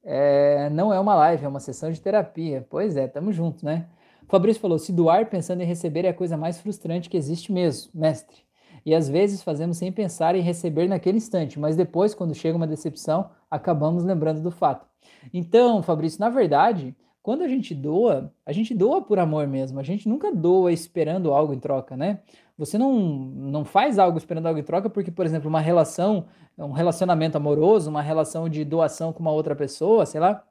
é, não é uma live, é uma sessão de terapia. Pois é, tamo junto, né? Fabrício falou, se doar pensando em receber é a coisa mais frustrante que existe mesmo, mestre. E às vezes fazemos sem pensar em receber naquele instante, mas depois, quando chega uma decepção, acabamos lembrando do fato. Então, Fabrício, na verdade, quando a gente doa, a gente doa por amor mesmo. A gente nunca doa esperando algo em troca, né? Você não, não faz algo esperando algo em troca porque, por exemplo, uma relação, um relacionamento amoroso, uma relação de doação com uma outra pessoa, sei lá,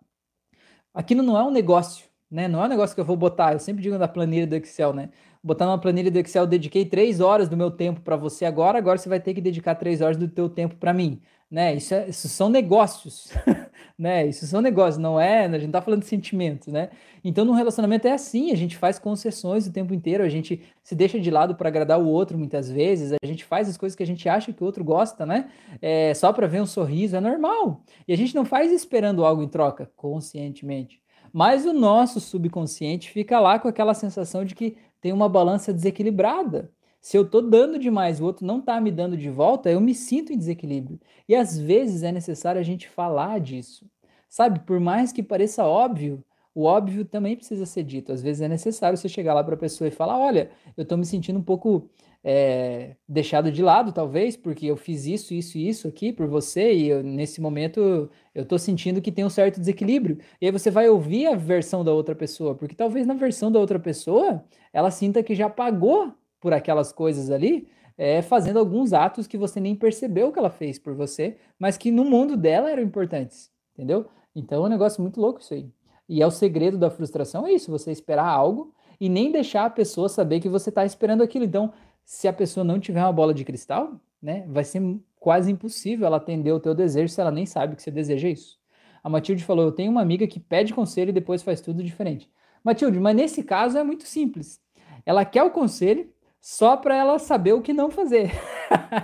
aquilo não é um negócio, né? Não é um negócio que eu vou botar. Eu sempre digo na planilha do Excel, né? Botar numa planilha do Excel, dediquei três horas do meu tempo para você agora, agora você vai ter que dedicar três horas do teu tempo para mim né? Isso, é, isso são negócios, né? Isso são negócios, não é? A gente não tá falando de sentimentos, né? Então, no relacionamento é assim, a gente faz concessões o tempo inteiro, a gente se deixa de lado para agradar o outro muitas vezes, a gente faz as coisas que a gente acha que o outro gosta, né? É, só para ver um sorriso, é normal. E a gente não faz esperando algo em troca, conscientemente. Mas o nosso subconsciente fica lá com aquela sensação de que tem uma balança desequilibrada. Se eu estou dando demais, o outro não está me dando de volta, eu me sinto em desequilíbrio. E às vezes é necessário a gente falar disso. Sabe, por mais que pareça óbvio, o óbvio também precisa ser dito. Às vezes é necessário você chegar lá para a pessoa e falar: olha, eu estou me sentindo um pouco é, deixado de lado, talvez, porque eu fiz isso, isso e isso aqui por você, e eu, nesse momento eu estou sentindo que tem um certo desequilíbrio. E aí você vai ouvir a versão da outra pessoa, porque talvez na versão da outra pessoa ela sinta que já pagou por aquelas coisas ali, é, fazendo alguns atos que você nem percebeu que ela fez por você, mas que no mundo dela eram importantes, entendeu? Então é um negócio muito louco isso aí. E é o segredo da frustração, é isso, você esperar algo e nem deixar a pessoa saber que você está esperando aquilo. Então, se a pessoa não tiver uma bola de cristal, né, vai ser quase impossível ela atender o teu desejo se ela nem sabe que você deseja isso. A Matilde falou: Eu tenho uma amiga que pede conselho e depois faz tudo diferente. Matilde, mas nesse caso é muito simples. Ela quer o conselho, só para ela saber o que não fazer.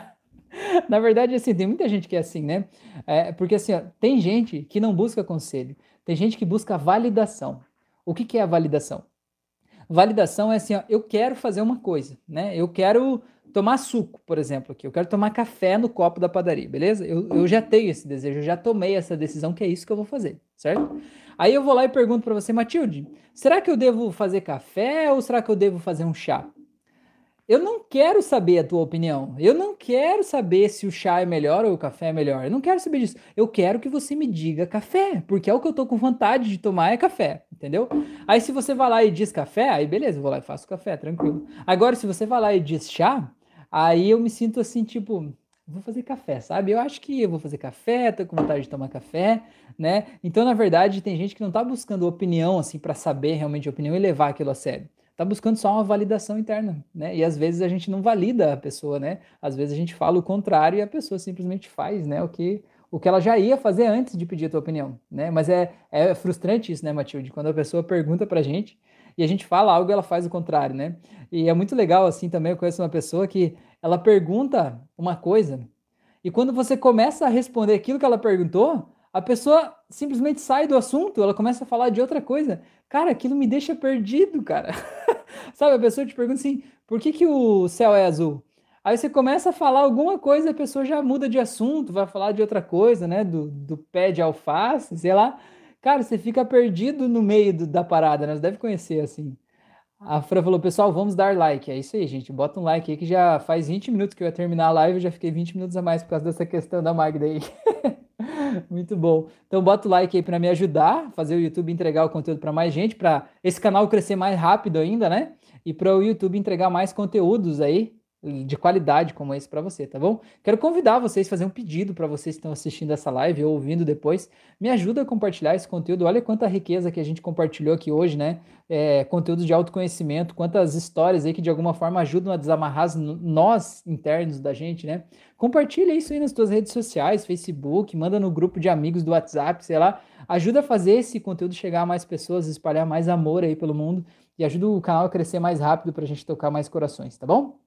Na verdade, assim, tem muita gente que é assim, né? É, porque assim, ó, tem gente que não busca conselho, tem gente que busca validação. O que, que é a validação? Validação é assim, ó, eu quero fazer uma coisa, né? Eu quero tomar suco, por exemplo, aqui. Eu quero tomar café no copo da padaria, beleza? Eu, eu já tenho esse desejo, eu já tomei essa decisão que é isso que eu vou fazer, certo? Aí eu vou lá e pergunto para você, Matilde, será que eu devo fazer café ou será que eu devo fazer um chá? Eu não quero saber a tua opinião. Eu não quero saber se o chá é melhor ou o café é melhor. Eu não quero saber disso. Eu quero que você me diga café, porque é o que eu tô com vontade de tomar é café, entendeu? Aí se você vai lá e diz café, aí beleza, eu vou lá e faço café, tranquilo. Agora se você vai lá e diz chá, aí eu me sinto assim, tipo, vou fazer café, sabe? Eu acho que eu vou fazer café, tô com vontade de tomar café, né? Então, na verdade, tem gente que não tá buscando opinião assim para saber realmente a opinião e levar aquilo a sério está buscando só uma validação interna, né? E às vezes a gente não valida a pessoa, né? Às vezes a gente fala o contrário e a pessoa simplesmente faz, né? O que, o que ela já ia fazer antes de pedir a tua opinião, né? Mas é, é frustrante isso, né, Matilde? Quando a pessoa pergunta pra gente e a gente fala algo, ela faz o contrário, né? E é muito legal, assim, também eu conheço uma pessoa que ela pergunta uma coisa e quando você começa a responder aquilo que ela perguntou, a pessoa simplesmente sai do assunto, ela começa a falar de outra coisa. Cara, aquilo me deixa perdido, cara. Sabe, a pessoa te pergunta assim, por que, que o céu é azul? Aí você começa a falar alguma coisa, a pessoa já muda de assunto, vai falar de outra coisa, né? Do, do pé de alface, sei lá. Cara, você fica perdido no meio do, da parada, né? Você deve conhecer, assim. A Fran falou, pessoal, vamos dar like. É isso aí, gente. Bota um like aí que já faz 20 minutos que eu ia terminar a live, eu já fiquei 20 minutos a mais por causa dessa questão da Magda aí. Muito bom. Então bota o like aí para me ajudar, fazer o YouTube entregar o conteúdo para mais gente, para esse canal crescer mais rápido ainda, né? E para o YouTube entregar mais conteúdos aí de qualidade como esse para você, tá bom? Quero convidar vocês a fazer um pedido para vocês que estão assistindo essa live ou ouvindo depois. Me ajuda a compartilhar esse conteúdo. Olha quanta riqueza que a gente compartilhou aqui hoje, né? É, conteúdo de autoconhecimento, quantas histórias aí que de alguma forma ajudam a desamarrar nós internos da gente, né? Compartilha isso aí nas tuas redes sociais, Facebook, manda no grupo de amigos do WhatsApp, sei lá. Ajuda a fazer esse conteúdo chegar a mais pessoas, espalhar mais amor aí pelo mundo e ajuda o canal a crescer mais rápido para a gente tocar mais corações, tá bom?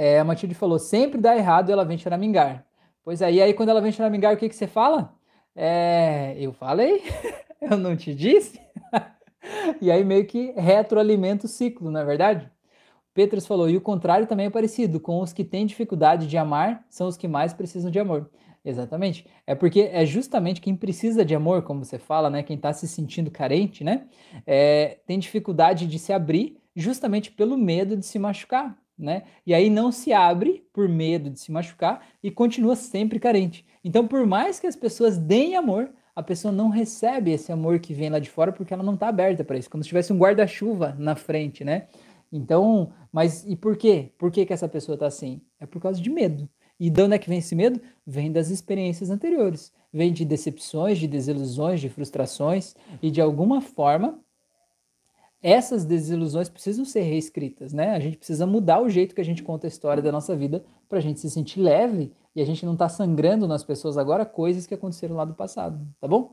É, a Matilde falou, sempre dá errado e ela vem choramingar. Pois aí, aí quando ela vem choramingar, o que, que você fala? É, eu falei, eu não te disse. e aí meio que retroalimenta o ciclo, não é verdade? Petros falou, e o contrário também é parecido, com os que têm dificuldade de amar, são os que mais precisam de amor. Exatamente. É porque é justamente quem precisa de amor, como você fala, né? Quem está se sentindo carente, né? É, tem dificuldade de se abrir justamente pelo medo de se machucar, né? E aí não se abre por medo de se machucar e continua sempre carente. Então, por mais que as pessoas deem amor, a pessoa não recebe esse amor que vem lá de fora porque ela não está aberta para isso, como se tivesse um guarda-chuva na frente, né? Então, mas e por quê? Por que, que essa pessoa está assim? É por causa de medo. E de onde é que vem esse medo? Vem das experiências anteriores. Vem de decepções, de desilusões, de frustrações. E de alguma forma, essas desilusões precisam ser reescritas, né? A gente precisa mudar o jeito que a gente conta a história da nossa vida para a gente se sentir leve e a gente não tá sangrando nas pessoas agora coisas que aconteceram lá do passado, tá bom?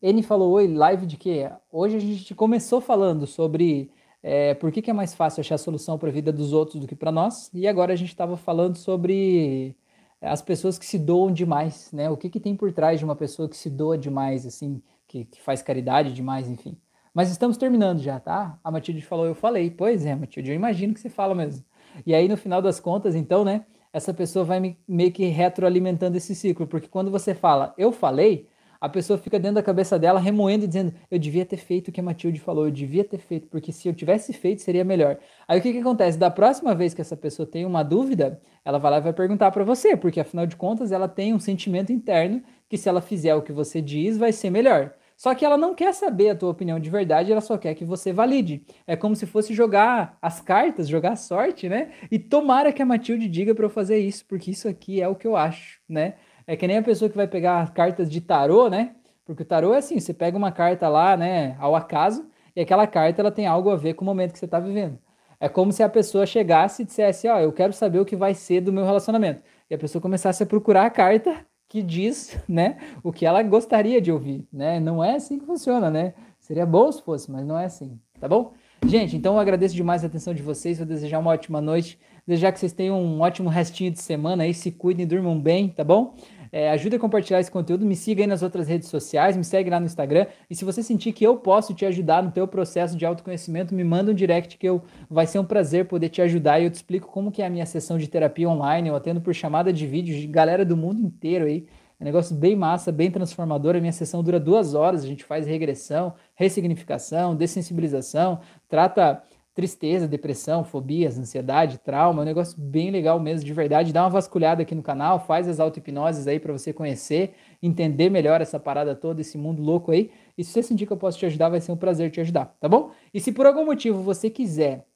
Ele falou, oi, live de quê? Hoje a gente começou falando sobre é, por que, que é mais fácil achar solução para a vida dos outros do que para nós? E agora a gente estava falando sobre as pessoas que se doam demais, né? O que, que tem por trás de uma pessoa que se doa demais, assim, que, que faz caridade demais, enfim. Mas estamos terminando já, tá? A Matilde falou, eu falei. Pois é, Matilde, eu imagino que você fala mesmo. E aí, no final das contas, então, né? Essa pessoa vai me, meio que retroalimentando esse ciclo, porque quando você fala, eu falei, a pessoa fica dentro da cabeça dela remoendo e dizendo: Eu devia ter feito o que a Matilde falou, eu devia ter feito, porque se eu tivesse feito seria melhor. Aí o que, que acontece? Da próxima vez que essa pessoa tem uma dúvida, ela vai lá e vai perguntar para você, porque afinal de contas ela tem um sentimento interno que se ela fizer o que você diz, vai ser melhor. Só que ela não quer saber a tua opinião de verdade, ela só quer que você valide. É como se fosse jogar as cartas, jogar a sorte, né? E tomara que a Matilde diga para eu fazer isso, porque isso aqui é o que eu acho, né? É que nem a pessoa que vai pegar cartas de tarô, né? Porque o tarô é assim, você pega uma carta lá, né, ao acaso, e aquela carta ela tem algo a ver com o momento que você está vivendo. É como se a pessoa chegasse e dissesse, ó, oh, eu quero saber o que vai ser do meu relacionamento. E a pessoa começasse a procurar a carta que diz, né, o que ela gostaria de ouvir, né? Não é assim que funciona, né? Seria bom se fosse, mas não é assim, tá bom? Gente, então eu agradeço demais a atenção de vocês, vou desejar uma ótima noite, desejar que vocês tenham um ótimo restinho de semana aí, se cuidem, durmam bem, tá bom? É, ajuda a compartilhar esse conteúdo, me siga aí nas outras redes sociais, me segue lá no Instagram. E se você sentir que eu posso te ajudar no teu processo de autoconhecimento, me manda um direct que eu vai ser um prazer poder te ajudar e eu te explico como que é a minha sessão de terapia online. Eu atendo por chamada de vídeo de galera do mundo inteiro aí. É um negócio bem massa, bem transformador. A minha sessão dura duas horas. A gente faz regressão, ressignificação, dessensibilização, trata tristeza, depressão, fobias, ansiedade, trauma, um negócio bem legal mesmo, de verdade. Dá uma vasculhada aqui no canal, faz as auto-hipnoses aí para você conhecer, entender melhor essa parada toda, esse mundo louco aí. E se você sentir que eu posso te ajudar, vai ser um prazer te ajudar, tá bom? E se por algum motivo você quiser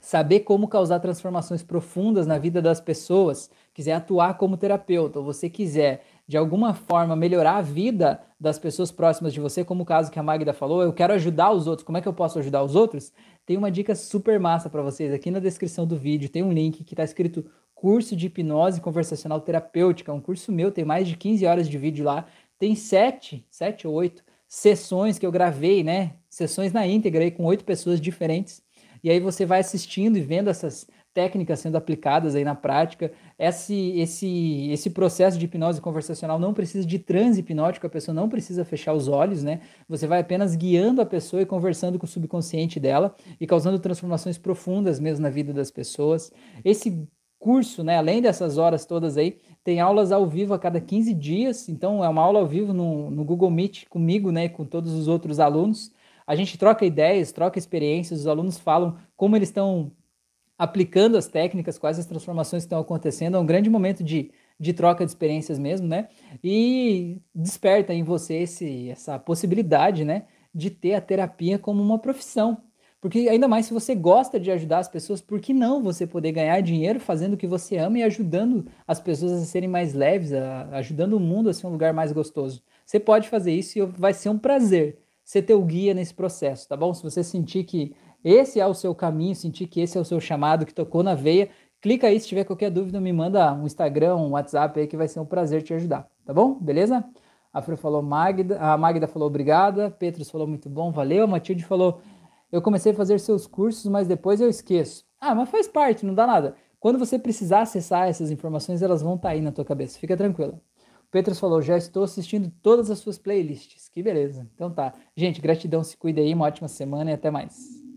saber como causar transformações profundas na vida das pessoas, quiser atuar como terapeuta, ou você quiser de alguma forma melhorar a vida das pessoas próximas de você, como o caso que a Magda falou, eu quero ajudar os outros, como é que eu posso ajudar os outros? Tem uma dica super massa para vocês aqui na descrição do vídeo, tem um link que está escrito curso de hipnose conversacional terapêutica, um curso meu, tem mais de 15 horas de vídeo lá, tem sete, sete ou oito sessões que eu gravei, né? Sessões na íntegra aí com oito pessoas diferentes. E aí você vai assistindo e vendo essas técnicas sendo aplicadas aí na prática. Esse, esse, esse processo de hipnose conversacional não precisa de transe hipnótico, a pessoa não precisa fechar os olhos, né? Você vai apenas guiando a pessoa e conversando com o subconsciente dela e causando transformações profundas mesmo na vida das pessoas. Esse curso, né, além dessas horas todas aí, tem aulas ao vivo a cada 15 dias, então é uma aula ao vivo no, no Google Meet comigo, né, com todos os outros alunos. A gente troca ideias, troca experiências, os alunos falam como eles estão aplicando as técnicas, quais as transformações que estão acontecendo. É um grande momento de, de troca de experiências mesmo, né? E desperta em você esse, essa possibilidade, né? De ter a terapia como uma profissão. Porque ainda mais se você gosta de ajudar as pessoas, por que não você poder ganhar dinheiro fazendo o que você ama e ajudando as pessoas a serem mais leves, a, ajudando o mundo a ser um lugar mais gostoso? Você pode fazer isso e vai ser um prazer ser teu guia nesse processo, tá bom? Se você sentir que esse é o seu caminho, sentir que esse é o seu chamado que tocou na veia, clica aí, se tiver qualquer dúvida, me manda um Instagram, um WhatsApp aí que vai ser um prazer te ajudar, tá bom? Beleza? A Fru falou Magda, a Magda falou obrigada, Petrus falou muito bom, valeu, a Matilde falou eu comecei a fazer seus cursos, mas depois eu esqueço. Ah, mas faz parte, não dá nada. Quando você precisar acessar essas informações, elas vão estar tá aí na tua cabeça, fica tranquila. O Petrus falou, já estou assistindo todas as suas playlists. Que beleza. Então tá. Gente, gratidão, se cuida aí, uma ótima semana e até mais.